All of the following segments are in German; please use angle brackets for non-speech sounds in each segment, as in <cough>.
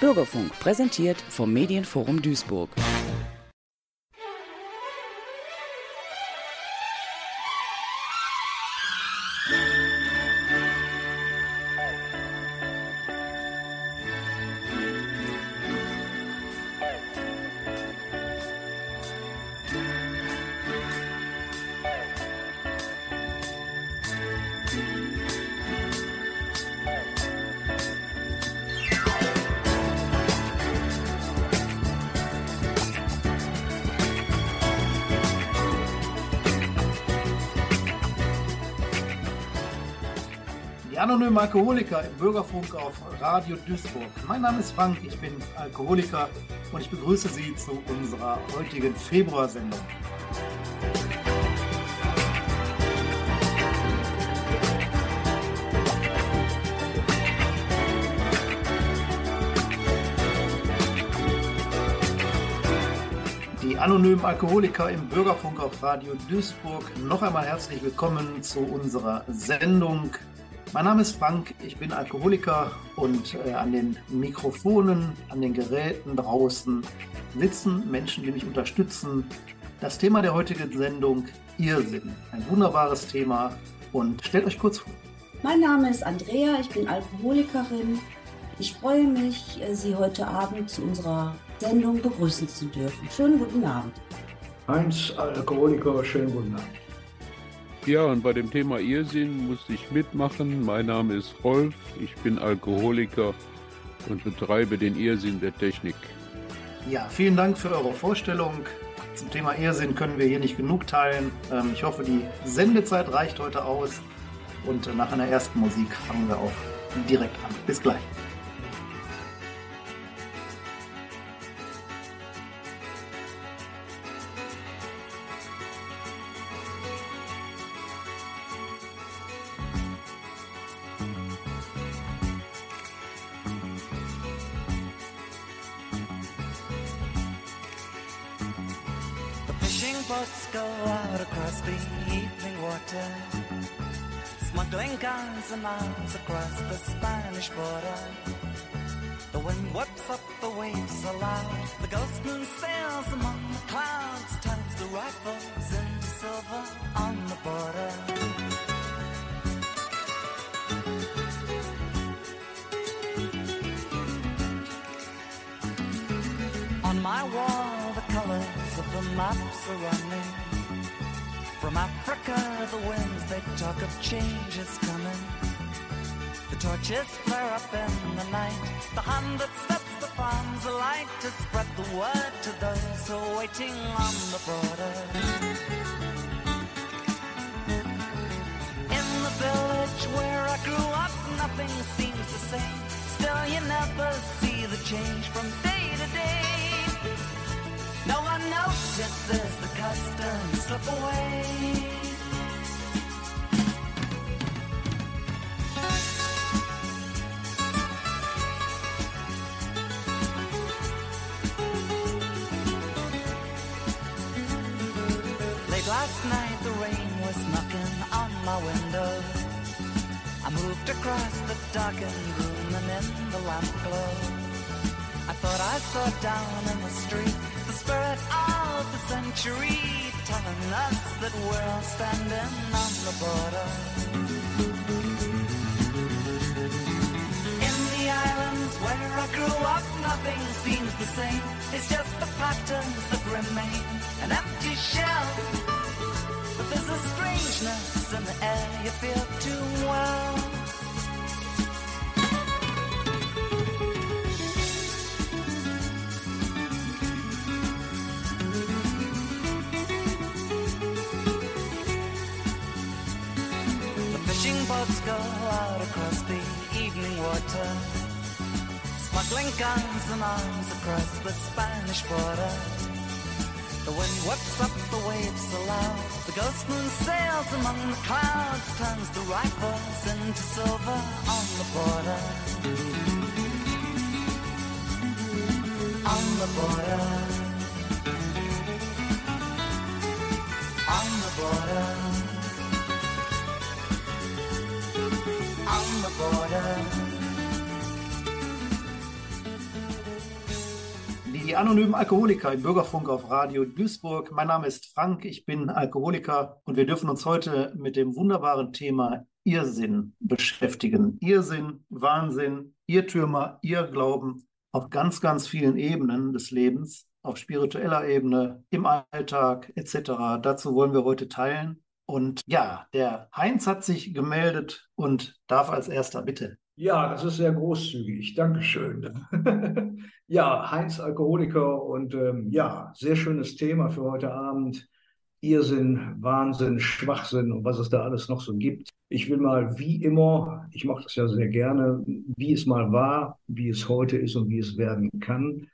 Bürgerfunk präsentiert vom Medienforum Duisburg. Alkoholiker im Bürgerfunk auf Radio Duisburg. Mein Name ist Frank, ich bin Alkoholiker und ich begrüße Sie zu unserer heutigen Februarsendung. Die anonymen Alkoholiker im Bürgerfunk auf Radio Duisburg. Noch einmal herzlich willkommen zu unserer Sendung mein Name ist Frank, ich bin Alkoholiker und äh, an den Mikrofonen, an den Geräten draußen sitzen Menschen, die mich unterstützen. Das Thema der heutigen Sendung, Irrsinn. Ein wunderbares Thema und stellt euch kurz vor. Mein Name ist Andrea, ich bin Alkoholikerin. Ich freue mich, äh, Sie heute Abend zu unserer Sendung begrüßen zu dürfen. Schönen guten Abend. Heinz, Alkoholiker, schönen guten Abend. Ja, und bei dem Thema Irrsinn musste ich mitmachen. Mein Name ist Rolf, ich bin Alkoholiker und betreibe den Irrsinn der Technik. Ja, vielen Dank für eure Vorstellung. Zum Thema Irrsinn können wir hier nicht genug teilen. Ähm, ich hoffe, die Sendezeit reicht heute aus. Und nach einer ersten Musik fangen wir auch direkt an. Bis gleich. The customs slip away. Last night, the rain was knocking on my window. I moved across the darkened room and in the lamp glow. I thought I saw down in the telling us that we're all standing on the border. In the islands where I grew up, nothing seems the same. It's just the patterns that remain, an empty shell. But there's a strangeness in the air you feel too well. Water, smuggling guns and arms across the Spanish border. The wind whips up the waves aloud, the ghost moon sails among the clouds, turns the rifles into silver on the border. On the border. On the border. on the border. Die anonymen Alkoholiker im Bürgerfunk auf Radio Duisburg. Mein Name ist Frank, ich bin Alkoholiker und wir dürfen uns heute mit dem wunderbaren Thema Irrsinn beschäftigen. Irrsinn, Wahnsinn, Irrtümer, Irrglauben auf ganz, ganz vielen Ebenen des Lebens, auf spiritueller Ebene, im Alltag etc. Dazu wollen wir heute teilen. Und ja, der Heinz hat sich gemeldet und darf als erster bitte. Ja, das ist sehr großzügig. Dankeschön. <laughs> ja, Heinz Alkoholiker und ähm, ja, sehr schönes Thema für heute Abend. Irrsinn, Wahnsinn, Schwachsinn und was es da alles noch so gibt. Ich will mal wie immer, ich mache das ja sehr gerne, wie es mal war, wie es heute ist und wie es werden kann.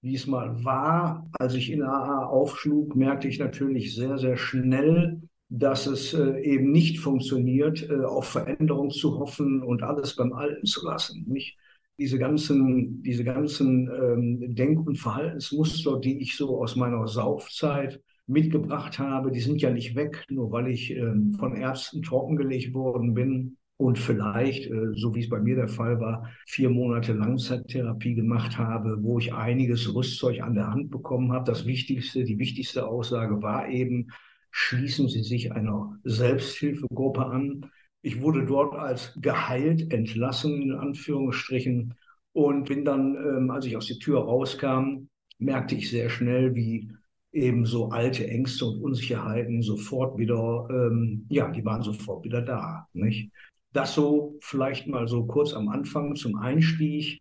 Wie es mal war, als ich in AA aufschlug, merkte ich natürlich sehr, sehr schnell, dass es äh, eben nicht funktioniert, äh, auf Veränderung zu hoffen und alles beim Alten zu lassen. Nicht? Diese ganzen, diese ganzen ähm, Denk- und Verhaltensmuster, die ich so aus meiner Saufzeit mitgebracht habe, die sind ja nicht weg, nur weil ich ähm, von Ärzten trockengelegt worden bin und vielleicht, äh, so wie es bei mir der Fall war, vier Monate Langzeittherapie gemacht habe, wo ich einiges Rüstzeug an der Hand bekommen habe. Das Wichtigste, die wichtigste Aussage war eben, schließen Sie sich einer Selbsthilfegruppe an. Ich wurde dort als geheilt entlassen, in Anführungsstrichen, und bin dann, ähm, als ich aus der Tür rauskam, merkte ich sehr schnell, wie eben so alte Ängste und Unsicherheiten sofort wieder, ähm, ja, die waren sofort wieder da. Nicht? Das so vielleicht mal so kurz am Anfang zum Einstieg.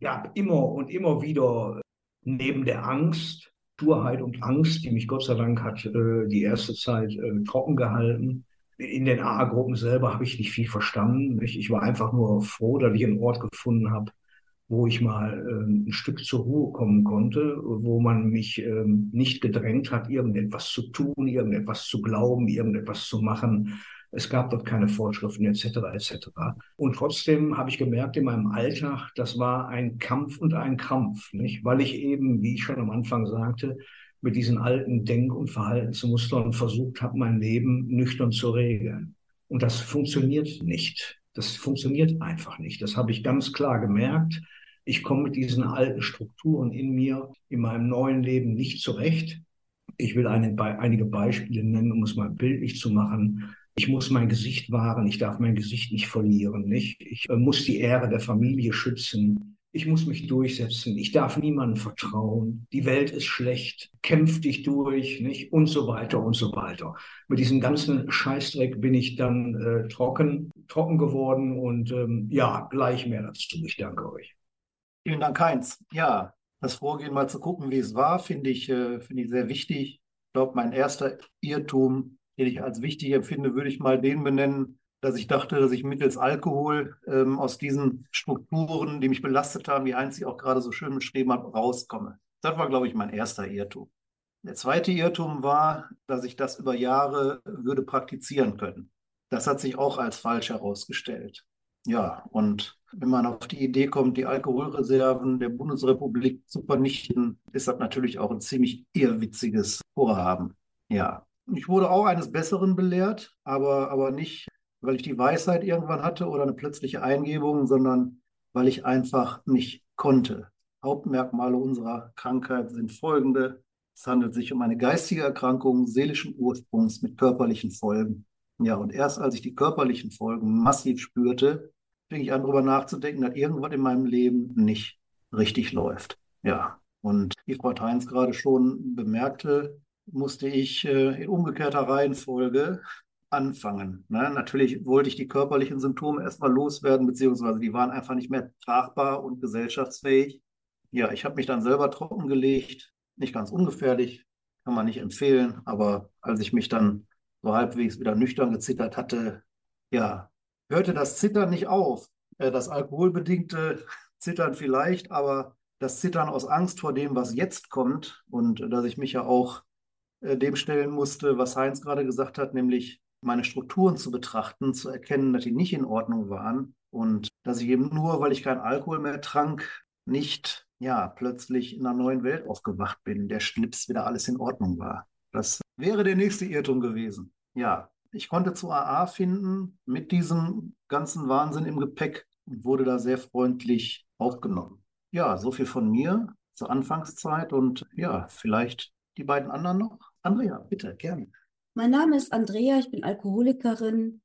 Gab immer und immer wieder neben der Angst Sturheit und Angst, die mich Gott sei Dank hat äh, die erste Zeit äh, trocken gehalten. In den AA-Gruppen selber habe ich nicht viel verstanden. Nicht? Ich war einfach nur froh, dass ich einen Ort gefunden habe, wo ich mal äh, ein Stück zur Ruhe kommen konnte, wo man mich äh, nicht gedrängt hat, irgendetwas zu tun, irgendetwas zu glauben, irgendetwas zu machen, es gab dort keine Vorschriften etc. etc. Und trotzdem habe ich gemerkt in meinem Alltag, das war ein Kampf und ein Krampf, nicht? Weil ich eben, wie ich schon am Anfang sagte, mit diesen alten Denk- und Verhaltensmustern versucht habe, mein Leben nüchtern zu regeln. Und das funktioniert nicht. Das funktioniert einfach nicht. Das habe ich ganz klar gemerkt. Ich komme mit diesen alten Strukturen in mir, in meinem neuen Leben nicht zurecht. Ich will eine, einige Beispiele nennen, um es mal bildlich zu machen ich muss mein Gesicht wahren, ich darf mein Gesicht nicht verlieren, nicht? Ich äh, muss die Ehre der Familie schützen. Ich muss mich durchsetzen. Ich darf niemandem vertrauen. Die Welt ist schlecht. Kämpf dich durch, nicht? Und so weiter und so weiter. Mit diesem ganzen Scheißdreck bin ich dann äh, trocken, trocken geworden und ähm, ja, gleich mehr dazu. Ich danke euch. Vielen Dank, Heinz. Ja, das Vorgehen mal zu gucken, wie es war, finde ich, äh, finde ich sehr wichtig. Ich glaube, mein erster Irrtum den ich als wichtig empfinde, würde ich mal den benennen, dass ich dachte, dass ich mittels Alkohol ähm, aus diesen Strukturen, die mich belastet haben, wie Heinz sie auch gerade so schön beschrieben hat, rauskomme. Das war, glaube ich, mein erster Irrtum. Der zweite Irrtum war, dass ich das über Jahre würde praktizieren können. Das hat sich auch als falsch herausgestellt. Ja, und wenn man auf die Idee kommt, die Alkoholreserven der Bundesrepublik zu vernichten, ist das natürlich auch ein ziemlich irrwitziges Vorhaben. Ja, ich wurde auch eines Besseren belehrt, aber, aber nicht, weil ich die Weisheit irgendwann hatte oder eine plötzliche Eingebung, sondern weil ich einfach nicht konnte. Hauptmerkmale unserer Krankheit sind folgende. Es handelt sich um eine geistige Erkrankung seelischen Ursprungs mit körperlichen Folgen. Ja, und erst als ich die körperlichen Folgen massiv spürte, fing ich an, darüber nachzudenken, dass irgendwas in meinem Leben nicht richtig läuft. Ja, und wie Frau Heinz gerade schon bemerkte, musste ich äh, in umgekehrter Reihenfolge anfangen. Ne? Natürlich wollte ich die körperlichen Symptome erstmal loswerden, beziehungsweise die waren einfach nicht mehr tragbar und gesellschaftsfähig. Ja, ich habe mich dann selber trockengelegt, nicht ganz ungefährlich, kann man nicht empfehlen, aber als ich mich dann so halbwegs wieder nüchtern gezittert hatte, ja, hörte das Zittern nicht auf. Äh, das alkoholbedingte Zittern vielleicht, aber das Zittern aus Angst vor dem, was jetzt kommt und dass ich mich ja auch dem stellen musste, was Heinz gerade gesagt hat, nämlich meine Strukturen zu betrachten, zu erkennen, dass die nicht in Ordnung waren und dass ich eben nur, weil ich keinen Alkohol mehr trank, nicht ja plötzlich in einer neuen Welt aufgewacht bin, der Schlips wieder alles in Ordnung war. Das wäre der nächste Irrtum gewesen. Ja, ich konnte zu AA finden mit diesem ganzen Wahnsinn im Gepäck und wurde da sehr freundlich aufgenommen. Ja, so viel von mir zur Anfangszeit und ja, vielleicht die beiden anderen noch. Andrea, bitte, gerne. Mein Name ist Andrea, ich bin Alkoholikerin.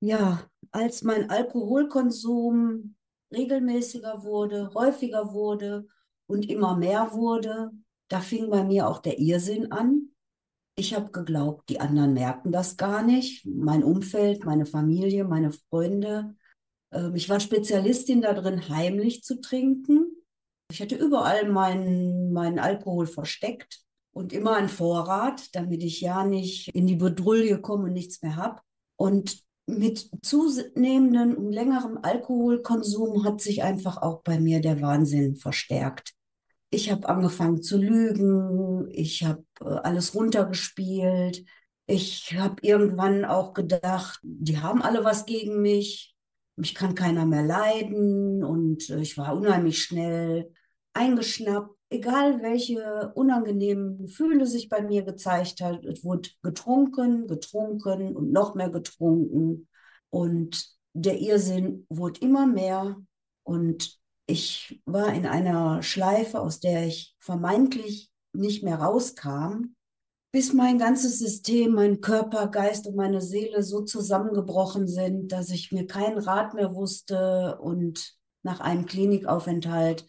Ja, als mein Alkoholkonsum regelmäßiger wurde, häufiger wurde und immer mehr wurde, da fing bei mir auch der Irrsinn an. Ich habe geglaubt, die anderen merken das gar nicht. Mein Umfeld, meine Familie, meine Freunde. Ähm, ich war Spezialistin darin, heimlich zu trinken. Ich hatte überall meinen, meinen Alkohol versteckt und immer einen Vorrat, damit ich ja nicht in die Bedrulle komme und nichts mehr habe. Und mit zunehmendem und längerem Alkoholkonsum hat sich einfach auch bei mir der Wahnsinn verstärkt. Ich habe angefangen zu lügen, ich habe äh, alles runtergespielt. Ich habe irgendwann auch gedacht, die haben alle was gegen mich, mich kann keiner mehr leiden und äh, ich war unheimlich schnell eingeschnappt. Egal welche unangenehmen Gefühle sich bei mir gezeigt hat, es wurde getrunken, getrunken und noch mehr getrunken. Und der Irrsinn wurde immer mehr und ich war in einer Schleife, aus der ich vermeintlich nicht mehr rauskam, bis mein ganzes System, mein Körper, Geist und meine Seele so zusammengebrochen sind, dass ich mir keinen Rat mehr wusste und nach einem Klinikaufenthalt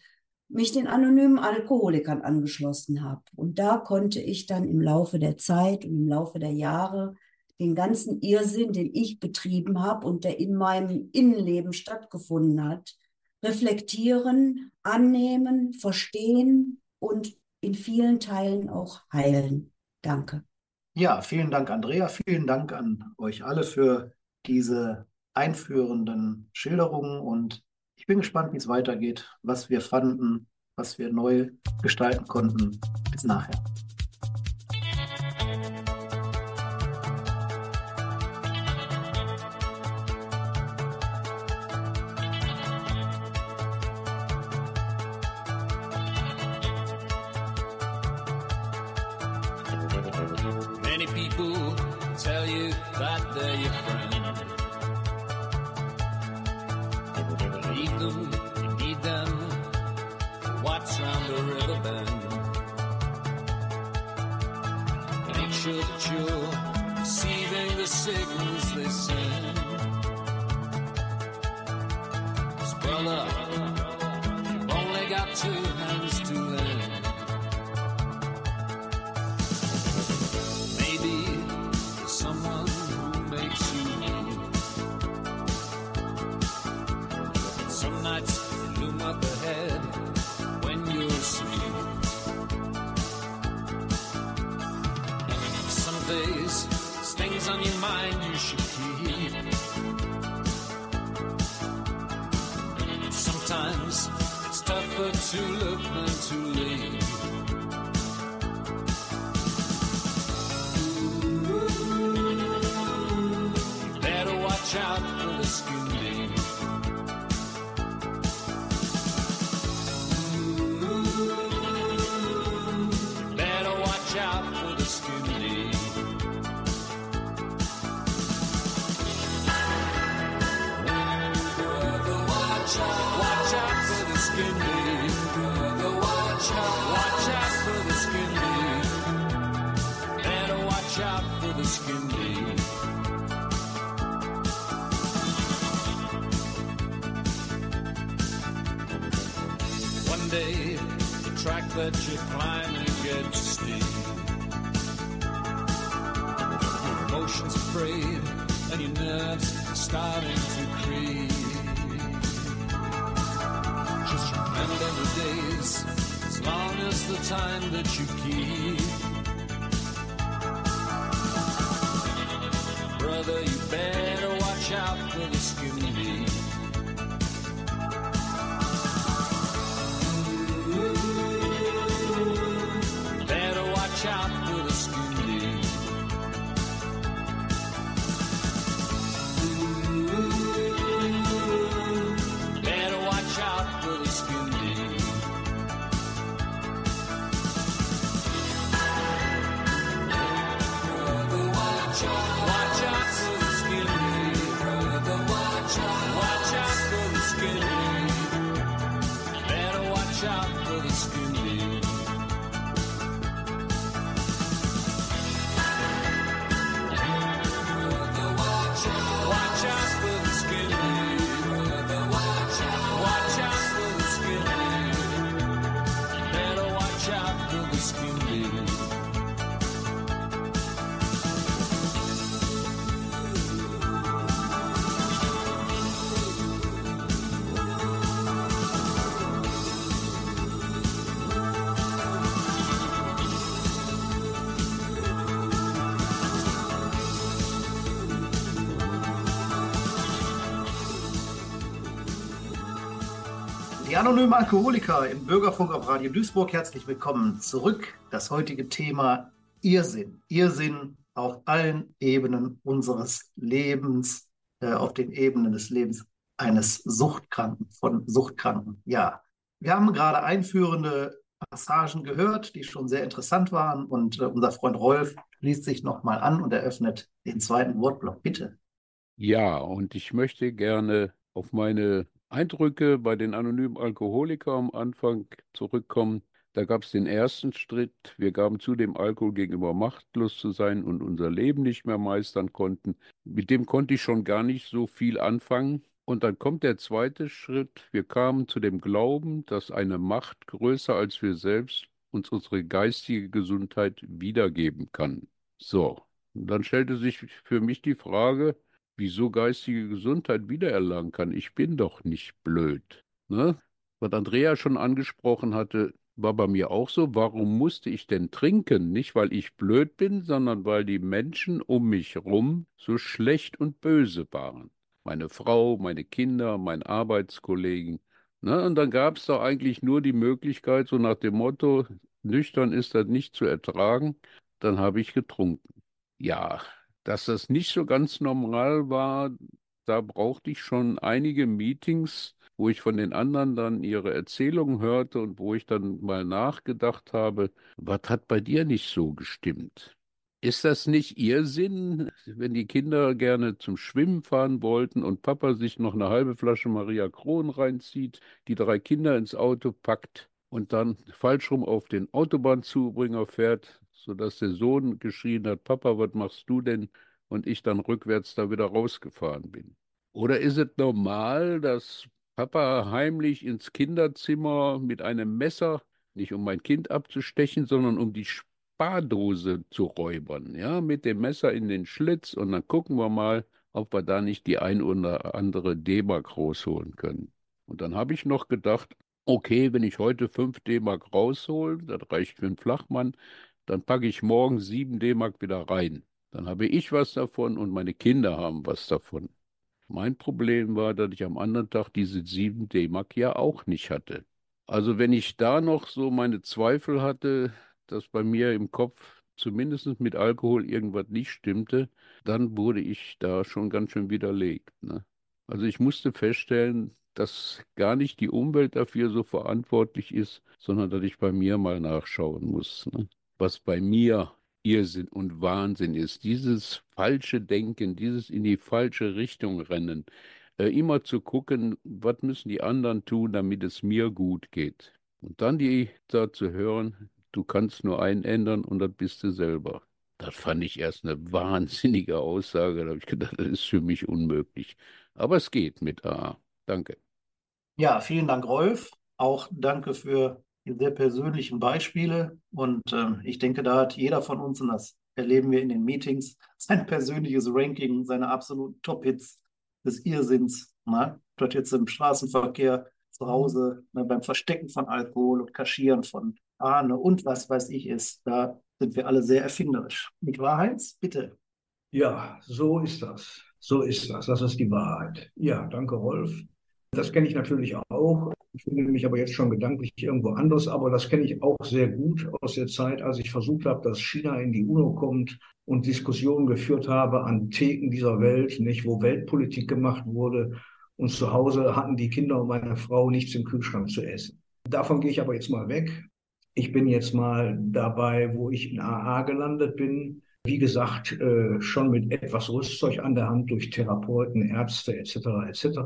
mich den anonymen Alkoholikern angeschlossen habe. Und da konnte ich dann im Laufe der Zeit und im Laufe der Jahre den ganzen Irrsinn, den ich betrieben habe und der in meinem Innenleben stattgefunden hat, reflektieren, annehmen, verstehen und in vielen Teilen auch heilen. Danke. Ja, vielen Dank, Andrea. Vielen Dank an euch alle für diese einführenden Schilderungen und ich bin gespannt, wie es weitergeht, was wir fanden, was wir neu gestalten konnten. Bis nachher. Sometimes it's tougher to look than to leave. That you're climbing gets steep. Your emotions afraid, and your nerves starting to creep. Just remember the days, as long as the time that you keep. Die anonymen Alkoholiker im Bürgerfunk auf Radio Duisburg, herzlich willkommen zurück. Das heutige Thema Irrsinn. Irrsinn auf allen Ebenen unseres Lebens, äh, auf den Ebenen des Lebens eines Suchtkranken, von Suchtkranken. Ja, wir haben gerade einführende Passagen gehört, die schon sehr interessant waren und äh, unser Freund Rolf schließt sich nochmal an und eröffnet den zweiten Wortblock. Bitte. Ja, und ich möchte gerne auf meine Eindrücke bei den anonymen Alkoholikern am Anfang zurückkommen. Da gab es den ersten Schritt. Wir gaben zu, dem Alkohol gegenüber machtlos zu sein und unser Leben nicht mehr meistern konnten. Mit dem konnte ich schon gar nicht so viel anfangen. Und dann kommt der zweite Schritt. Wir kamen zu dem Glauben, dass eine Macht größer als wir selbst uns unsere geistige Gesundheit wiedergeben kann. So, und dann stellte sich für mich die Frage, wieso geistige Gesundheit wiedererlangen kann. Ich bin doch nicht blöd. Ne? Was Andrea schon angesprochen hatte, war bei mir auch so. Warum musste ich denn trinken? Nicht, weil ich blöd bin, sondern weil die Menschen um mich herum so schlecht und böse waren. Meine Frau, meine Kinder, mein Arbeitskollegen. Ne? Und dann gab es doch eigentlich nur die Möglichkeit, so nach dem Motto, nüchtern ist das nicht zu ertragen, dann habe ich getrunken. Ja, dass das nicht so ganz normal war, da brauchte ich schon einige Meetings, wo ich von den anderen dann ihre Erzählungen hörte und wo ich dann mal nachgedacht habe, was hat bei dir nicht so gestimmt? Ist das nicht Ihr Sinn, wenn die Kinder gerne zum Schwimmen fahren wollten und Papa sich noch eine halbe Flasche Maria Kron reinzieht, die drei Kinder ins Auto packt und dann falsch rum auf den Autobahnzubringer fährt, sodass der Sohn geschrien hat, Papa, was machst du denn? Und ich dann rückwärts da wieder rausgefahren bin. Oder ist es normal, dass Papa heimlich ins Kinderzimmer mit einem Messer, nicht um mein Kind abzustechen, sondern um die Spardose zu räubern, ja, mit dem Messer in den Schlitz und dann gucken wir mal, ob wir da nicht die ein oder andere D-Mark rausholen können. Und dann habe ich noch gedacht, okay, wenn ich heute 5 D-Mark raushole, das reicht für einen Flachmann, dann packe ich morgen 7 D-Mark wieder rein. Dann habe ich was davon und meine Kinder haben was davon. Mein Problem war, dass ich am anderen Tag diese 7 D-Mark ja auch nicht hatte. Also wenn ich da noch so meine Zweifel hatte, dass bei mir im Kopf zumindest mit Alkohol irgendwas nicht stimmte, dann wurde ich da schon ganz schön widerlegt. Ne? Also ich musste feststellen, dass gar nicht die Umwelt dafür so verantwortlich ist, sondern dass ich bei mir mal nachschauen muss. Ne? was bei mir Irrsinn und Wahnsinn ist. Dieses falsche Denken, dieses in die falsche Richtung rennen. Äh, immer zu gucken, was müssen die anderen tun, damit es mir gut geht. Und dann die da zu hören, du kannst nur einen ändern und das bist du selber. Das fand ich erst eine wahnsinnige Aussage. Da habe ich gedacht, das ist für mich unmöglich. Aber es geht mit A. Danke. Ja, vielen Dank, Rolf. Auch danke für die sehr persönlichen Beispiele. Und äh, ich denke, da hat jeder von uns, und das erleben wir in den Meetings, <laughs> sein persönliches Ranking, seine absoluten Top-Hits des Irrsinns. Ne? Dort jetzt im Straßenverkehr, zu Hause, ne, beim Verstecken von Alkohol und Kaschieren von Ahne und was weiß ich ist. Da sind wir alle sehr erfinderisch. Nicht wahr, Heinz? Bitte. Ja, so ist das. So ist das. Das ist die Wahrheit. Ja, danke, Rolf. Das kenne ich natürlich auch. Ich finde mich aber jetzt schon gedanklich irgendwo anders, aber das kenne ich auch sehr gut aus der Zeit, als ich versucht habe, dass China in die UNO kommt und Diskussionen geführt habe an Theken dieser Welt, nicht, wo Weltpolitik gemacht wurde. Und zu Hause hatten die Kinder und meine Frau nichts im Kühlschrank zu essen. Davon gehe ich aber jetzt mal weg. Ich bin jetzt mal dabei, wo ich in AA gelandet bin. Wie gesagt, äh, schon mit etwas Rüstzeug an der Hand durch Therapeuten, Ärzte etc. etc.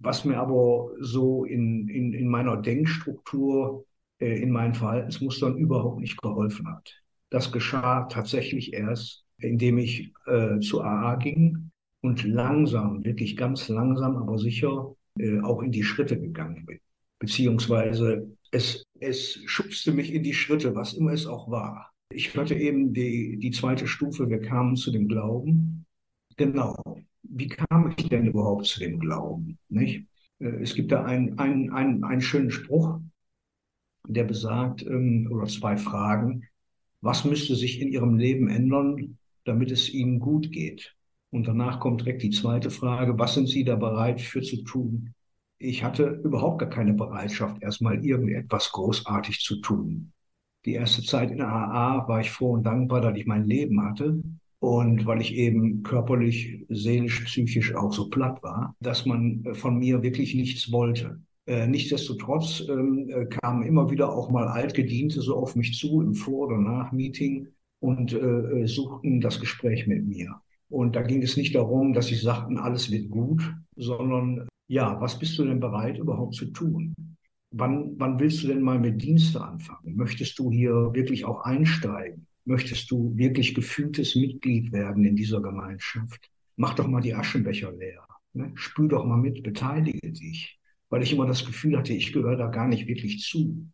Was mir aber so in, in, in meiner Denkstruktur, äh, in meinen Verhaltensmustern überhaupt nicht geholfen hat. Das geschah tatsächlich erst, indem ich äh, zu AA ging und langsam, wirklich ganz langsam, aber sicher auch in die Schritte gegangen bin. Beziehungsweise es, es schubste mich in die Schritte, was immer es auch war. Ich hörte eben die, die zweite Stufe, wir kamen zu dem Glauben. Genau wie kam ich denn überhaupt zu dem Glauben? Nicht? Äh, es gibt da einen, einen, einen, einen schönen Spruch, der besagt, ähm, oder zwei Fragen, was müsste sich in Ihrem Leben ändern, damit es Ihnen gut geht? Und danach kommt direkt die zweite Frage, was sind Sie da bereit für zu tun, Ich hatte überhaupt gar keine Bereitschaft, erstmal irgendetwas großartig zu tun. Die erste Zeit in der AA war ich froh und dankbar, dass ich mein Leben hatte und weil ich eben körperlich, seelisch, psychisch auch so platt war, dass man von mir wirklich nichts wollte. Äh, nichtsdestotrotz ähm, äh, kamen immer wieder auch mal Altgediente so auf mich zu im Vor- oder Nach-Meeting und äh, äh, suchten das Gespräch mit mir. Und da ging es nicht darum, dass sie sagten, alles wird gut, sondern ja, was bist du denn bereit überhaupt zu tun? Wann, wann willst du denn mal mit Dienste anfangen? Möchtest du hier wirklich auch einsteigen? Möchtest du wirklich gefühltes Mitglied werden in dieser Gemeinschaft? Mach doch mal die Aschenbecher leer. Ne? Spül doch mal mit, beteilige dich. Weil ich immer das Gefühl hatte, ich gehöre da gar nicht wirklich zu.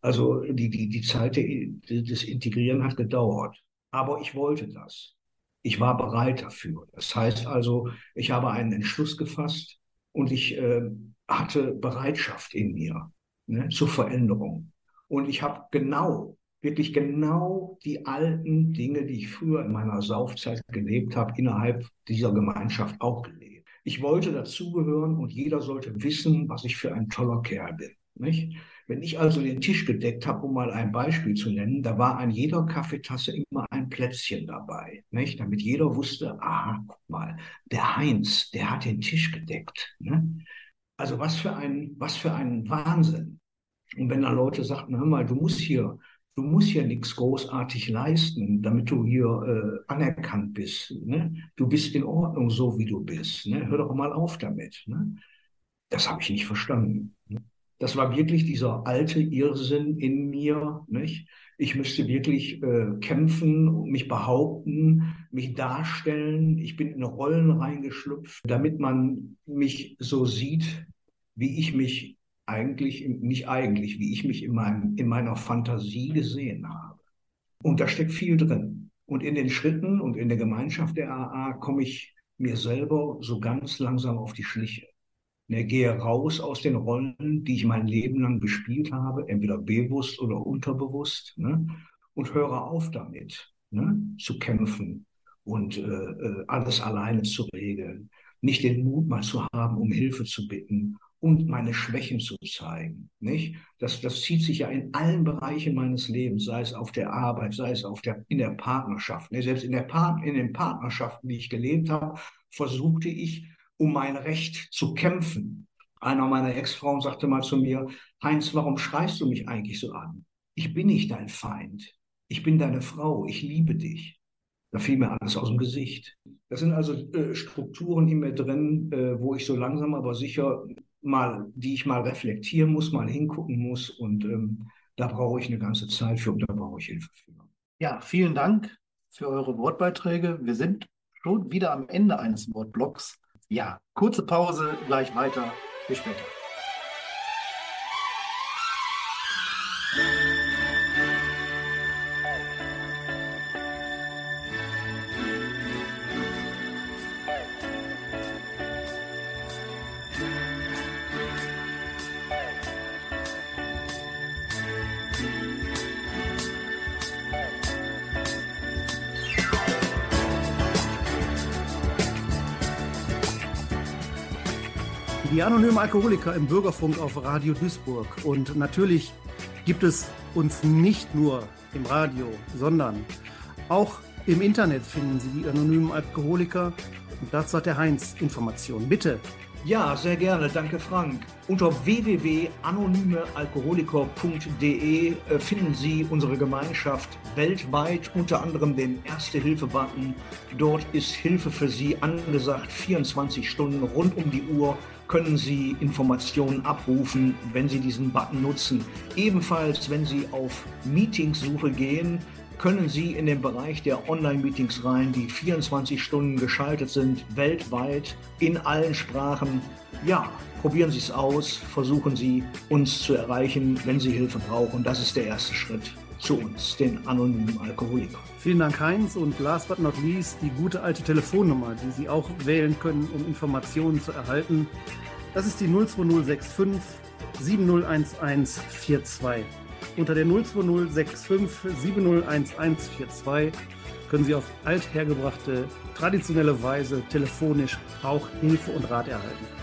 Also die, die, die Zeit des Integrieren hat gedauert. Aber ich wollte das. Ich war bereit dafür. Das heißt also, ich habe einen Entschluss gefasst und ich äh, hatte Bereitschaft in mir ne, zur Veränderung. Und ich habe genau, wirklich genau die alten Dinge, die ich früher in meiner Saufzeit gelebt habe, innerhalb dieser Gemeinschaft auch gelebt. Ich wollte dazugehören und jeder sollte wissen, was ich für ein toller Kerl bin. Nicht? Wenn ich also den Tisch gedeckt habe, um mal ein Beispiel zu nennen, da war an jeder Kaffeetasse immer ein Plätzchen dabei, nicht? damit jeder wusste, ah, guck mal, der Heinz, der hat den Tisch gedeckt. Ne? Also was für ein, was für ein Wahnsinn. Und wenn dann Leute sagten, hör mal, du musst hier, du musst hier nichts großartig leisten, damit du hier äh, anerkannt bist. Ne? Du bist in Ordnung, so wie du bist. Ne? Hör doch mal auf damit. Ne? Das habe ich nicht verstanden. Ne? Das war wirklich dieser alte Irrsinn in mir. Nicht? Ich müsste wirklich äh, kämpfen, mich behaupten, mich darstellen. Ich bin in Rollen reingeschlüpft, damit man mich so sieht, wie ich mich eigentlich, nicht eigentlich, wie ich mich in, meinem, in meiner Fantasie gesehen habe. Und da steckt viel drin. Und in den Schritten und in der Gemeinschaft der AA komme ich mir selber so ganz langsam auf die Schliche. Ne, gehe raus aus den Rollen, die ich mein Leben lang gespielt habe, entweder bewusst oder unterbewusst, ne, und höre auf damit, ne, zu kämpfen und äh, äh alles alleine zu regeln. Nicht den Mut mal zu haben, um Hilfe zu bitten und meine Schwächen zu zeigen. Nicht? Das, das zieht sich ja in allen Bereichen meines Lebens, sei es auf der Arbeit, sei es auf der, in der Partnerschaft. Ne? Selbst in, der Part, in den Partnerschaften, die ich gelebt habe, versuchte ich, um mein Recht zu kämpfen. Einer meiner Ex-Frauen sagte mal zu mir, Heinz, warum schreist du mich eigentlich so an? Ich bin nicht dein Feind. Ich bin deine Frau. Ich liebe dich. Da fiel mir alles aus dem Gesicht. Das sind also äh, Strukturen in mir drin, äh, wo ich so langsam aber sicher mal, die ich mal reflektieren muss, mal hingucken muss. Und ähm, da brauche ich eine ganze Zeit für und da brauche ich Hilfe für. Ja, vielen Dank für eure Wortbeiträge. Wir sind schon wieder am Ende eines Wortblocks. Ja, kurze Pause, gleich weiter. Bis später. Anonymen Alkoholiker im Bürgerfunk auf Radio Duisburg. Und natürlich gibt es uns nicht nur im Radio, sondern auch im Internet finden Sie die anonymen Alkoholiker. Und dazu hat der Heinz Informationen. Bitte. Ja, sehr gerne. Danke, Frank. Unter www.anonymealkoholiker.de äh, finden Sie unsere Gemeinschaft weltweit, unter anderem den Erste-Hilfe-Button. Dort ist Hilfe für Sie angesagt, 24 Stunden rund um die Uhr können Sie Informationen abrufen, wenn Sie diesen Button nutzen. Ebenfalls, wenn Sie auf Meetingssuche gehen, können Sie in den Bereich der Online-Meetings rein, die 24 Stunden geschaltet sind, weltweit, in allen Sprachen. Ja, probieren Sie es aus, versuchen Sie uns zu erreichen, wenn Sie Hilfe brauchen. Das ist der erste Schritt zu uns, den anonymen Alkoholikern. Vielen Dank, Heinz. Und last but not least die gute alte Telefonnummer, die Sie auch wählen können, um Informationen zu erhalten. Das ist die 02065 701142. Unter der 02065 701142 können Sie auf althergebrachte, traditionelle Weise telefonisch auch Hilfe und Rat erhalten.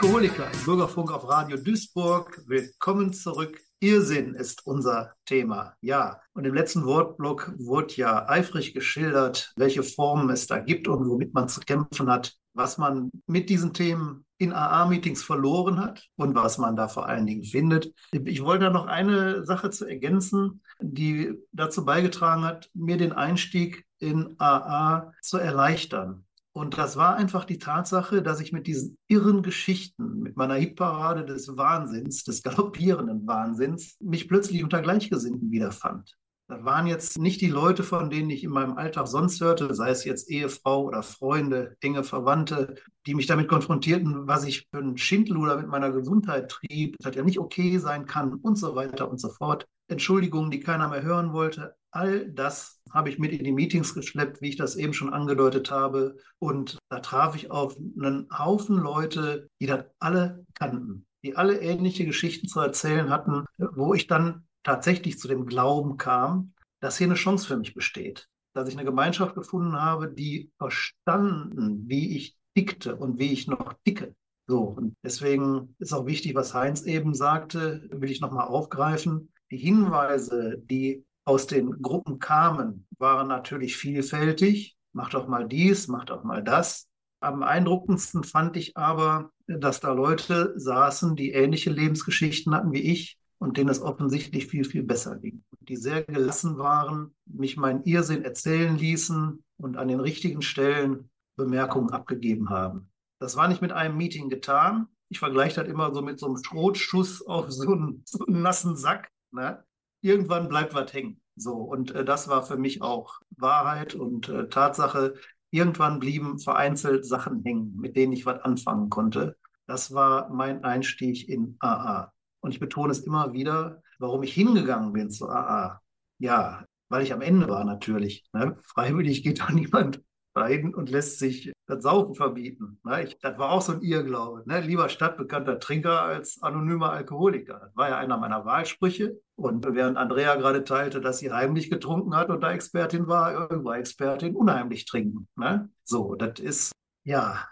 Alkoholiker im Bürgerfunk auf Radio Duisburg. Willkommen zurück. Irrsinn ist unser Thema. Ja, und im letzten Wortblock wurde ja eifrig geschildert, welche Formen es da gibt und womit man zu kämpfen hat, was man mit diesen Themen in AA-Meetings verloren hat und was man da vor allen Dingen findet. Ich wollte da noch eine Sache zu ergänzen, die dazu beigetragen hat, mir den Einstieg in AA zu erleichtern. Und das war einfach die Tatsache, dass ich mit diesen irren Geschichten, mit meiner Hitparade des Wahnsinns, des galoppierenden Wahnsinns, mich plötzlich unter Gleichgesinnten wiederfand. Das waren jetzt nicht die Leute, von denen ich in meinem Alltag sonst hörte, sei es jetzt Ehefrau oder Freunde, enge Verwandte, die mich damit konfrontierten, was ich für ein Schindluder mit meiner Gesundheit trieb, das ja nicht okay sein kann und so weiter und so fort. Entschuldigungen, die keiner mehr hören wollte. All das habe ich mit in die Meetings geschleppt, wie ich das eben schon angedeutet habe. Und da traf ich auf einen Haufen Leute, die das alle kannten, die alle ähnliche Geschichten zu erzählen hatten, wo ich dann tatsächlich zu dem Glauben kam, dass hier eine Chance für mich besteht. Dass ich eine Gemeinschaft gefunden habe, die verstanden, wie ich tickte und wie ich noch ticke. So, und deswegen ist auch wichtig, was Heinz eben sagte, will ich nochmal aufgreifen. Die Hinweise, die aus den Gruppen kamen, waren natürlich vielfältig. Mach doch mal dies, mach doch mal das. Am beeindruckendsten fand ich aber, dass da Leute saßen, die ähnliche Lebensgeschichten hatten wie ich, und denen es offensichtlich viel, viel besser ging. Die sehr gelassen waren, mich meinen Irrsinn erzählen ließen und an den richtigen Stellen Bemerkungen abgegeben haben. Das war nicht mit einem Meeting getan. Ich vergleiche das immer so mit so einem Schrotschuss auf so einen, so einen nassen Sack. Ne? Irgendwann bleibt was hängen. So, und äh, das war für mich auch Wahrheit und äh, Tatsache. Irgendwann blieben vereinzelt Sachen hängen, mit denen ich was anfangen konnte. Das war mein Einstieg in AA. Und ich betone es immer wieder, warum ich hingegangen bin zu AA. Ja, weil ich am Ende war natürlich. Ne? Freiwillig geht doch niemand rein und lässt sich das Saufen verbieten. Ne? Ich, das war auch so ein Irrglaube. Ne? Lieber stadtbekannter Trinker als anonymer Alkoholiker. Das war ja einer meiner Wahlsprüche. Und während Andrea gerade teilte, dass sie heimlich getrunken hat und da Expertin war, war Expertin unheimlich trinken. Ne? So, das ist, ja,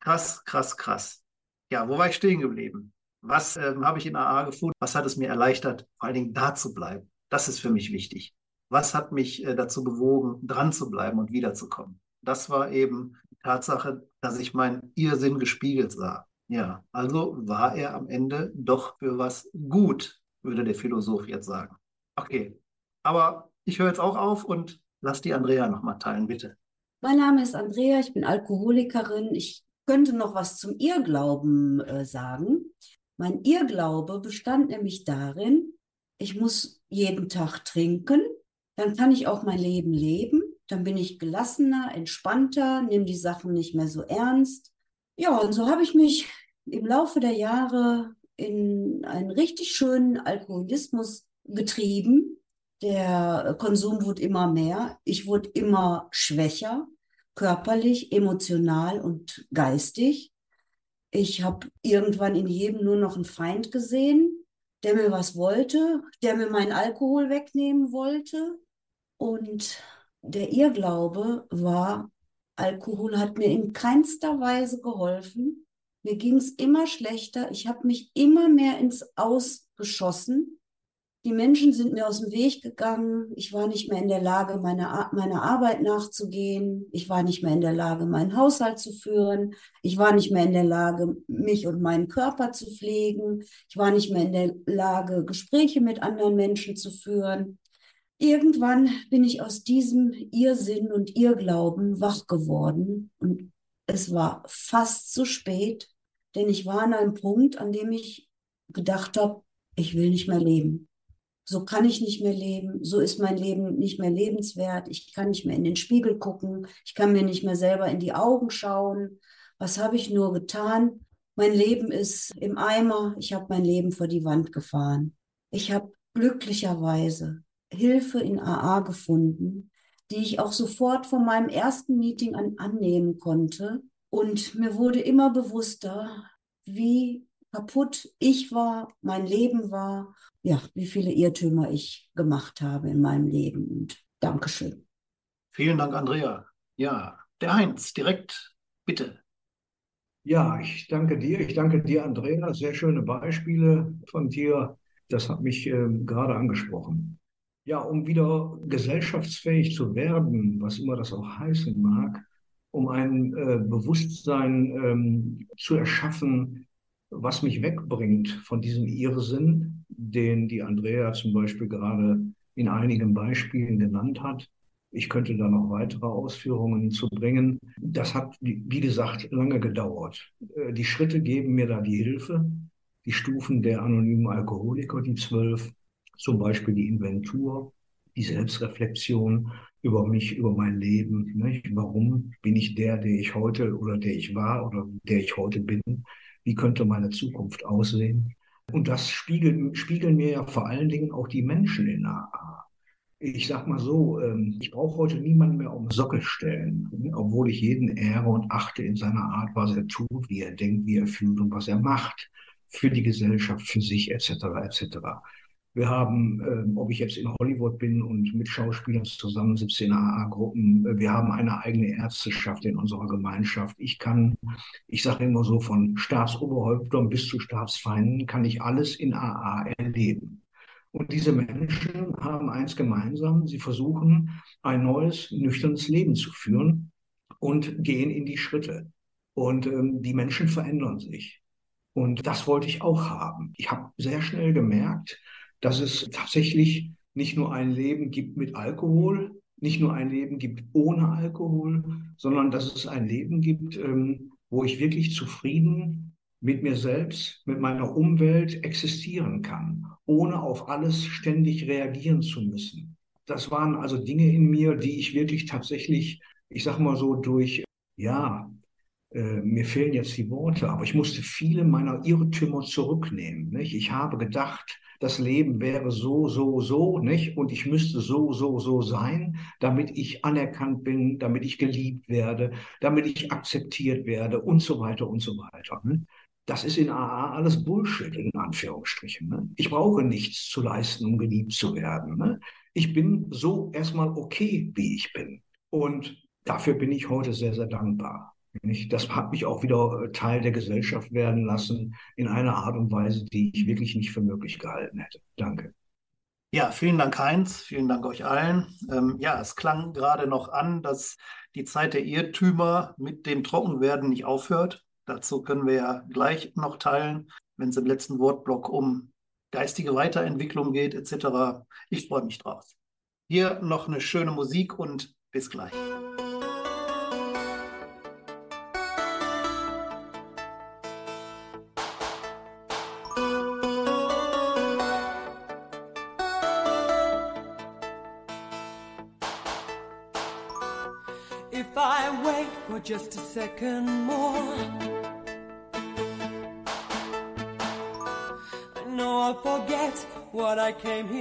krass, krass, krass. Ja, wo war ich stehen geblieben? Was ähm, habe ich in AA gefunden? Was hat es mir erleichtert, vor allen Dingen da zu bleiben? Das ist für mich wichtig. Was hat mich äh, dazu bewogen, dran zu bleiben und wiederzukommen? Das war eben die Tatsache, dass ich meinen Irrsinn gespiegelt sah. Ja, also war er am Ende doch für was gut, würde der Philosoph jetzt sagen. Okay, aber ich höre jetzt auch auf und lass die Andrea nochmal teilen, bitte. Mein Name ist Andrea, ich bin Alkoholikerin. Ich könnte noch was zum Irrglauben äh, sagen. Mein Irrglaube bestand nämlich darin, ich muss jeden Tag trinken, dann kann ich auch mein Leben leben, dann bin ich gelassener, entspannter, nehme die Sachen nicht mehr so ernst. Ja, und so habe ich mich im Laufe der Jahre in einen richtig schönen Alkoholismus getrieben. Der Konsum wurde immer mehr, ich wurde immer schwächer, körperlich, emotional und geistig. Ich habe irgendwann in jedem nur noch einen Feind gesehen, der mir was wollte, der mir meinen Alkohol wegnehmen wollte. Und der Irrglaube war, Alkohol hat mir in keinster Weise geholfen. Mir ging es immer schlechter. Ich habe mich immer mehr ins Aus geschossen. Die Menschen sind mir aus dem Weg gegangen. Ich war nicht mehr in der Lage, meiner, meiner Arbeit nachzugehen. Ich war nicht mehr in der Lage, meinen Haushalt zu führen. Ich war nicht mehr in der Lage, mich und meinen Körper zu pflegen. Ich war nicht mehr in der Lage, Gespräche mit anderen Menschen zu führen. Irgendwann bin ich aus diesem Irrsinn und Irrglauben wach geworden und es war fast zu spät, denn ich war an einem Punkt, an dem ich gedacht habe, ich will nicht mehr leben. So kann ich nicht mehr leben, so ist mein Leben nicht mehr lebenswert, ich kann nicht mehr in den Spiegel gucken, ich kann mir nicht mehr selber in die Augen schauen. Was habe ich nur getan? Mein Leben ist im Eimer, ich habe mein Leben vor die Wand gefahren. Ich habe glücklicherweise Hilfe in AA gefunden, die ich auch sofort von meinem ersten Meeting an annehmen konnte. Und mir wurde immer bewusster, wie kaputt ich war, mein Leben war, ja, wie viele Irrtümer ich gemacht habe in meinem Leben. Und Dankeschön. Vielen Dank, Andrea. Ja, der Heinz, direkt, bitte. Ja, ich danke dir. Ich danke dir, Andrea. Sehr schöne Beispiele von dir. Das hat mich äh, gerade angesprochen. Ja, um wieder gesellschaftsfähig zu werden, was immer das auch heißen mag, um ein äh, Bewusstsein ähm, zu erschaffen, was mich wegbringt von diesem Irrsinn, den die Andrea zum Beispiel gerade in einigen Beispielen genannt hat. Ich könnte da noch weitere Ausführungen zu bringen. Das hat, wie gesagt, lange gedauert. Äh, Die Schritte geben mir da die Hilfe, die Stufen der anonymen Alkoholiker, die zwölf, zum Beispiel die Inventur, die Selbstreflexion über mich, über mein Leben. Nicht? Warum bin ich der, der ich heute oder der ich war oder der ich heute bin? Wie könnte meine Zukunft aussehen? Und das spiegelt, spiegeln mir ja vor allen Dingen auch die Menschen in AA. Ich sag mal so, ähm, ich brauche heute niemanden mehr um Sockel stellen, obwohl ich jeden ehre und achte in seiner Art, was er tut, wie er denkt, wie er fühlt und was er macht für die Gesellschaft, für sich etc. etc. Wir haben, äh, ob ich jetzt in Hollywood bin und mit Schauspielern zusammensitze in AA-Gruppen, äh, wir haben eine eigene Ärzteschaft in unserer Gemeinschaft. Ich kann, ich sage immer so, von Staatsoberhäuptern bis zu Staatsfeinden kann ich alles in AA erleben. Und diese Menschen haben eins gemeinsam, sie versuchen, ein neues, nüchternes Leben zu führen und gehen in die Schritte. Und ähm, die Menschen verändern sich. Und das wollte ich auch haben. Ich habe sehr schnell gemerkt, dass es tatsächlich nicht nur ein Leben gibt mit Alkohol, nicht nur ein Leben gibt ohne Alkohol, sondern dass es ein Leben gibt, ähm, wo ich wirklich zufrieden mit mir selbst, mit meiner Umwelt existieren kann, ohne auf alles ständig reagieren zu müssen. Das waren also Dinge in mir, die ich wirklich tatsächlich, ich sag mal so, durch, ja, mir fehlen jetzt die Worte, aber ich musste viele meiner Irrtümer zurücknehmen. Nicht? Ich habe gedacht, das Leben wäre so, so, so, nicht? Und ich müsste so, so, so sein, damit ich anerkannt bin, damit ich geliebt werde, damit ich akzeptiert werde und so weiter und so weiter. Das ist in AA alles Bullshit, in Anführungsstrichen. Ne? Ich brauche nichts zu leisten, um geliebt zu werden. Ne? Ich bin so erstmal okay, wie ich bin. Und dafür bin ich heute sehr, sehr dankbar. Nicht? Das hat mich auch wieder äh, Teil der Gesellschaft werden lassen, in einer Art und Weise, die ich wirklich nicht für möglich gehalten hätte. Danke. Ja, vielen Dank, Heinz. Vielen Dank euch allen. Ähm, ja, es klang gerade noch an, dass die Zeit der Irrtümer mit dem Trockenwerden nicht aufhört. Dazu können wir ja gleich noch teilen, wenn es im letzten Wortblock um geistige Weiterentwicklung geht, etc. Ich freue mich drauf. Hier noch eine schöne Musik und bis gleich. Second more, I know I'll forget what I came here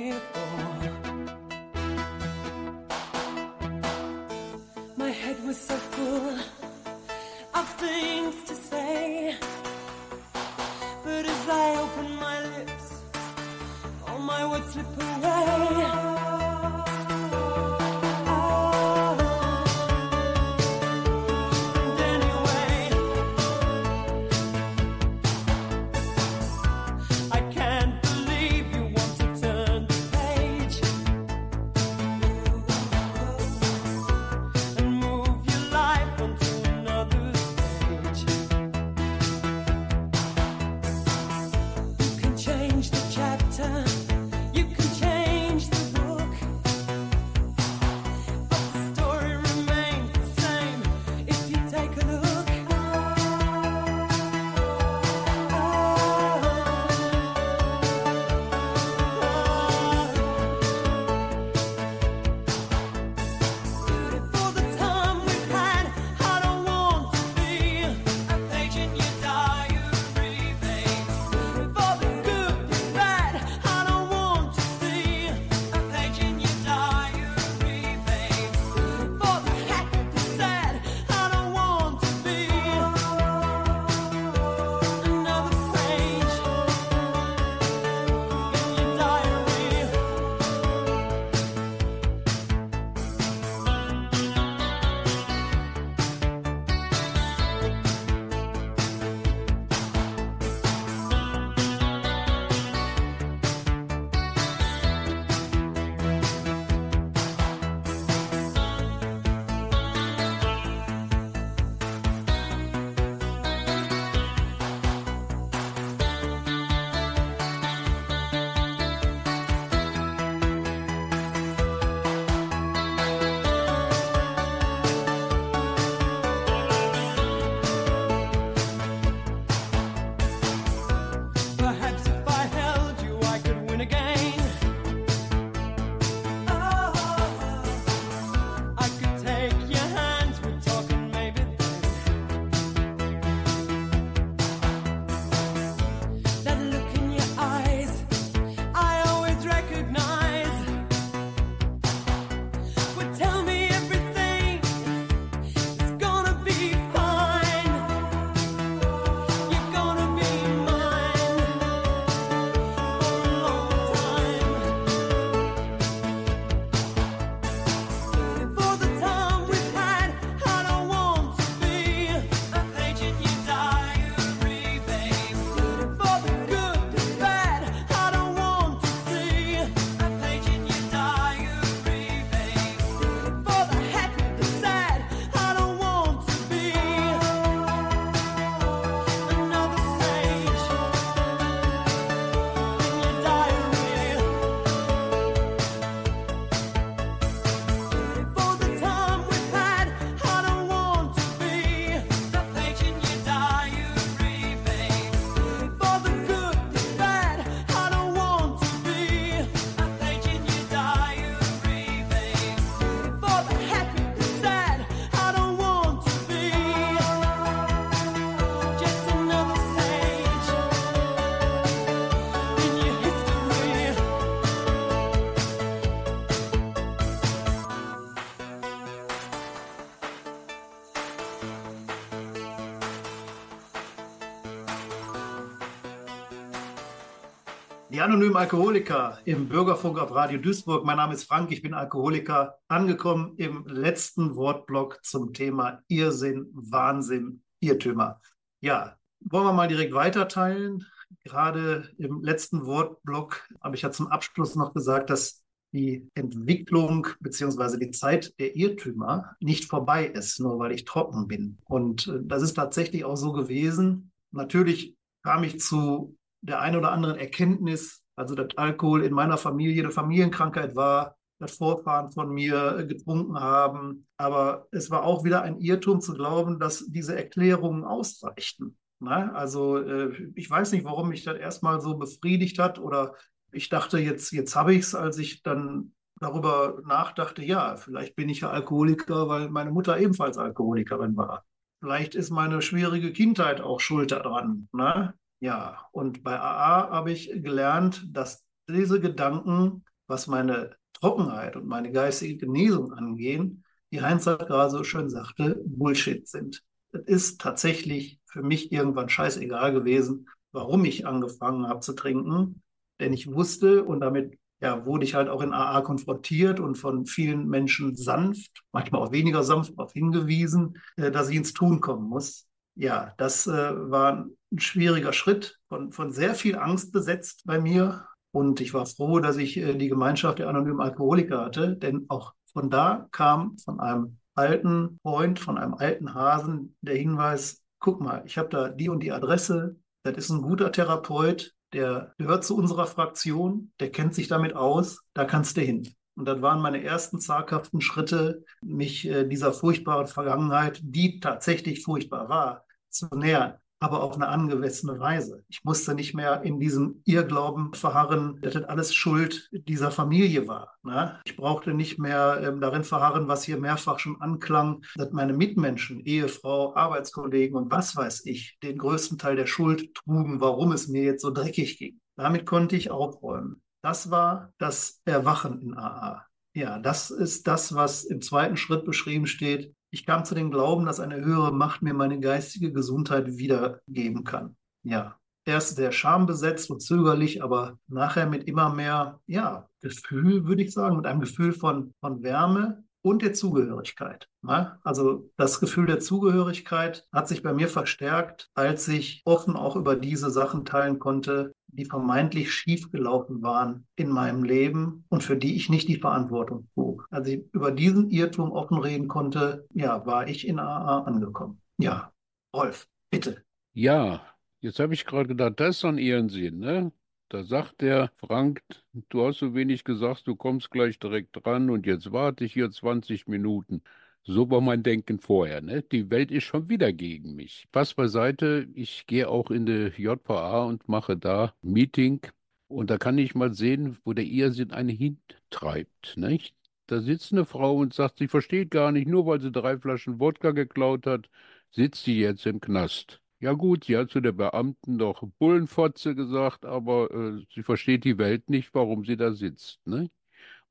Die anonymen Alkoholiker im Bürgerfunk auf Radio Duisburg. Mein Name ist Frank, ich bin Alkoholiker, angekommen im letzten Wortblock zum Thema Irrsinn, Wahnsinn, Irrtümer. Ja, wollen wir mal direkt weiterteilen. Gerade im letzten Wortblock habe ich ja zum Abschluss noch gesagt, dass die Entwicklung beziehungsweise die Zeit der Irrtümer nicht vorbei ist, nur weil ich trocken bin. Und äh, das ist tatsächlich auch so gewesen. Natürlich kam ich zu der einen oder anderen Erkenntnis, also dass Alkohol in meiner Familie eine Familienkrankheit war, dass Vorfahren von mir äh, getrunken haben. Aber es war auch wieder ein Irrtum zu glauben, dass diese Erklärungen ausreichten. Na, also äh, ich weiß nicht, warum mich das erstmal so befriedigt hat oder ich dachte, jetzt, jetzt habe ich es, als ich dann darüber nachdachte, ja, vielleicht bin ich ja Alkoholiker, weil meine Mutter ebenfalls Alkoholikerin war. Vielleicht ist meine schwierige Kindheit auch schuld daran. Ne? Ja, und bei AA habe ich gelernt, dass diese Gedanken, was meine Trockenheit und meine geistige Genesung angehen, wie Heinz gerade so schön sagte, Bullshit sind. Es ist tatsächlich für mich irgendwann scheißegal gewesen, warum ich angefangen habe zu trinken, denn ich wusste und damit ja, wurde ich halt auch in AA konfrontiert und von vielen Menschen sanft, manchmal auch weniger sanft darauf hingewiesen, äh, dass ich ins Tun kommen muss. Ja, das äh, war ein schwieriger Schritt, von, von sehr viel Angst besetzt bei mir. Und ich war froh, dass ich äh, die Gemeinschaft der anonymen Alkoholiker hatte, denn auch von da kam von einem alten Freund, von einem alten Hasen der Hinweis, guck mal, ich habe da die und die Adresse, das ist ein guter Therapeut, der gehört zu unserer Fraktion, der kennt sich damit aus, da kannst du hin. Und das waren meine ersten zaghaften Schritte, mich äh, dieser furchtbaren Vergangenheit, die tatsächlich furchtbar war, zu nähern aber auf eine angemessene Weise. Ich musste nicht mehr in diesem Irrglauben verharren, dass das alles Schuld dieser Familie war. Ne? Ich brauchte nicht mehr ähm, darin verharren, was hier mehrfach schon anklang, dass meine Mitmenschen, Ehefrau, Arbeitskollegen und was weiß ich, den größten Teil der Schuld trugen, warum es mir jetzt so dreckig ging. Damit konnte ich aufräumen. Das war das Erwachen in AA. Ja, das ist das, was im zweiten Schritt beschrieben steht. Ich kam zu dem Glauben, dass eine höhere Macht mir meine geistige Gesundheit wiedergeben kann. Ja, erst sehr schambesetzt und zögerlich, aber nachher mit immer mehr, ja, Gefühl, würde ich sagen, mit einem Gefühl von, von Wärme und der Zugehörigkeit. Ne? Also das Gefühl der Zugehörigkeit hat sich bei mir verstärkt, als ich offen auch über diese Sachen teilen konnte, die vermeintlich schiefgelaufen waren in meinem Leben und für die ich nicht die Verantwortung trug. Als ich über diesen Irrtum offen reden konnte, ja, war ich in AA angekommen. Ja, Rolf, bitte. Ja, jetzt habe ich gerade gedacht, das ist an Ihren Sinn, ne? Da sagt der Frank, du hast so wenig gesagt, du kommst gleich direkt dran und jetzt warte ich hier 20 Minuten. So war mein Denken vorher, ne? Die Welt ist schon wieder gegen mich. Pass beiseite, ich gehe auch in die JVA und mache da Meeting und da kann ich mal sehen, wo der Irrsinn einen hintreibt, nicht? Da sitzt eine Frau und sagt, sie versteht gar nicht, nur weil sie drei Flaschen Wodka geklaut hat, sitzt sie jetzt im Knast. Ja gut, sie hat zu der Beamten doch Bullenfotze gesagt, aber äh, sie versteht die Welt nicht, warum sie da sitzt, ne?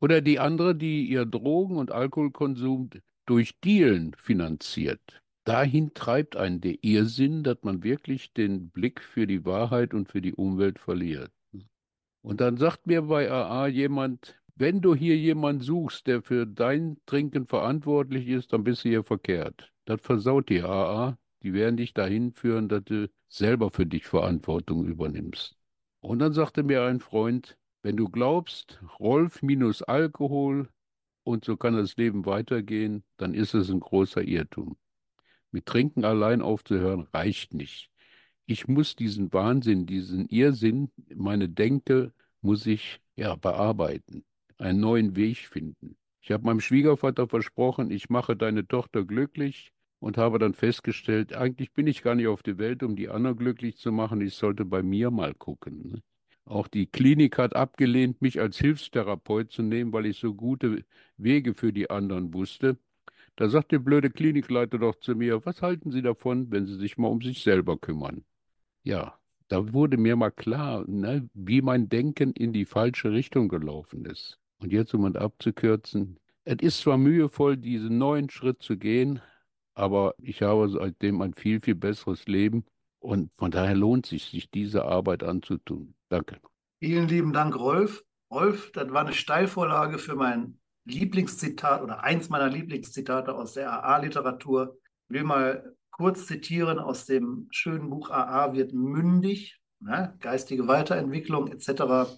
Oder die andere, die ihr Drogen- und Alkoholkonsum durch Dealen finanziert. Dahin treibt einen der Irrsinn, dass man wirklich den Blick für die Wahrheit und für die Umwelt verliert. Und dann sagt mir bei AA jemand, wenn du hier jemanden suchst, der für dein Trinken verantwortlich ist, dann bist du hier verkehrt. Das versaut die AA. Die werden dich dahin führen, dass du selber für dich Verantwortung übernimmst. Und dann sagte mir ein Freund, wenn du glaubst, Rolf minus Alkohol und so kann das Leben weitergehen, dann ist es ein großer Irrtum. Mit Trinken allein aufzuhören reicht nicht. Ich muss diesen Wahnsinn, diesen Irrsinn, meine Denke, muss ich ja bearbeiten, einen neuen Weg finden. Ich habe meinem Schwiegervater versprochen, ich mache deine Tochter glücklich und habe dann festgestellt, eigentlich bin ich gar nicht auf der Welt, um die anderen glücklich zu machen. Ich sollte bei mir mal gucken. Ne? Auch die Klinik hat abgelehnt, mich als Hilfstherapeut zu nehmen, weil ich so gute Wege für die anderen wusste. Da sagt der blöde Klinikleiter doch zu mir, was halten Sie davon, wenn Sie sich mal um sich selber kümmern? Ja, da wurde mir mal klar, ne, wie mein Denken in die falsche Richtung gelaufen ist. Und jetzt, um es abzukürzen, es ist zwar mühevoll, diesen neuen Schritt zu gehen, aber ich habe seitdem ein viel, viel besseres Leben und von daher lohnt sich, sich diese Arbeit anzutun. Danke. Vielen lieben Dank, Rolf. Rolf, das war eine Steilvorlage für mein Lieblingszitat oder eins meiner Lieblingszitate aus der AA-Literatur. Ich will mal kurz zitieren aus dem schönen Buch AA wird mündig, ne? geistige Weiterentwicklung etc.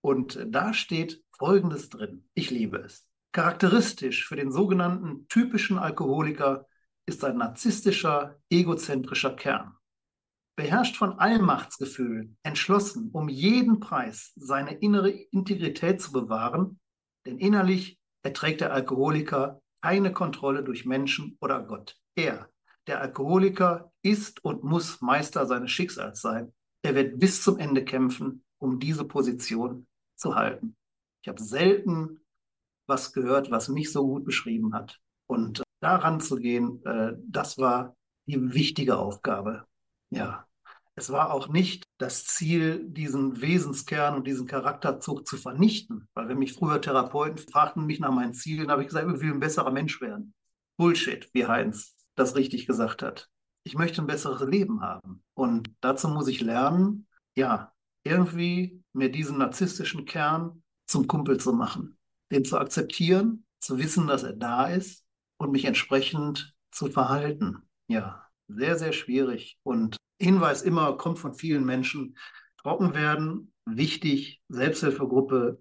Und da steht Folgendes drin. Ich liebe es. Charakteristisch für den sogenannten typischen Alkoholiker ist ein narzisstischer, egozentrischer Kern. Beherrscht von Allmachtsgefühlen, entschlossen, um jeden Preis seine innere Integrität zu bewahren, denn innerlich erträgt der Alkoholiker keine Kontrolle durch Menschen oder Gott. Er, der Alkoholiker, ist und muss Meister seines Schicksals sein. Er wird bis zum Ende kämpfen, um diese Position zu halten. Ich habe selten was gehört, was mich so gut beschrieben hat. Und äh, daran zu gehen, äh, das war die wichtige Aufgabe. Ja. Es war auch nicht das Ziel, diesen Wesenskern und diesen Charakterzug zu vernichten. Weil wenn mich früher Therapeuten fragten mich nach meinen Zielen, habe ich gesagt, ich will ein besserer Mensch werden. Bullshit, wie Heinz das richtig gesagt hat. Ich möchte ein besseres Leben haben. Und dazu muss ich lernen, ja, irgendwie mir diesen narzisstischen Kern zum Kumpel zu machen, den zu akzeptieren, zu wissen, dass er da ist und mich entsprechend zu verhalten. Ja, sehr, sehr schwierig. Und Hinweis immer kommt von vielen Menschen. Trocken werden, wichtig, Selbsthilfegruppe,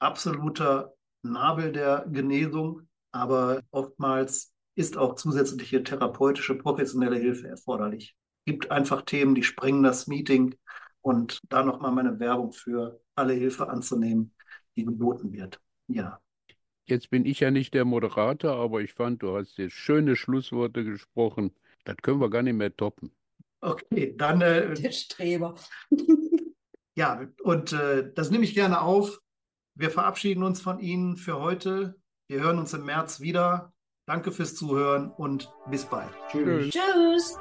absoluter Nabel der Genesung, aber oftmals ist auch zusätzliche therapeutische, professionelle Hilfe erforderlich. Gibt einfach Themen, die sprengen das Meeting und da nochmal meine Werbung für alle Hilfe anzunehmen, die geboten wird. Ja. Jetzt bin ich ja nicht der Moderator, aber ich fand, du hast jetzt schöne Schlussworte gesprochen. Das können wir gar nicht mehr toppen. Okay, dann äh, <laughs> Der Streber. <laughs> ja, und äh, das nehme ich gerne auf. Wir verabschieden uns von Ihnen für heute. Wir hören uns im März wieder. Danke fürs Zuhören und bis bald. Tschüss. Tschüss.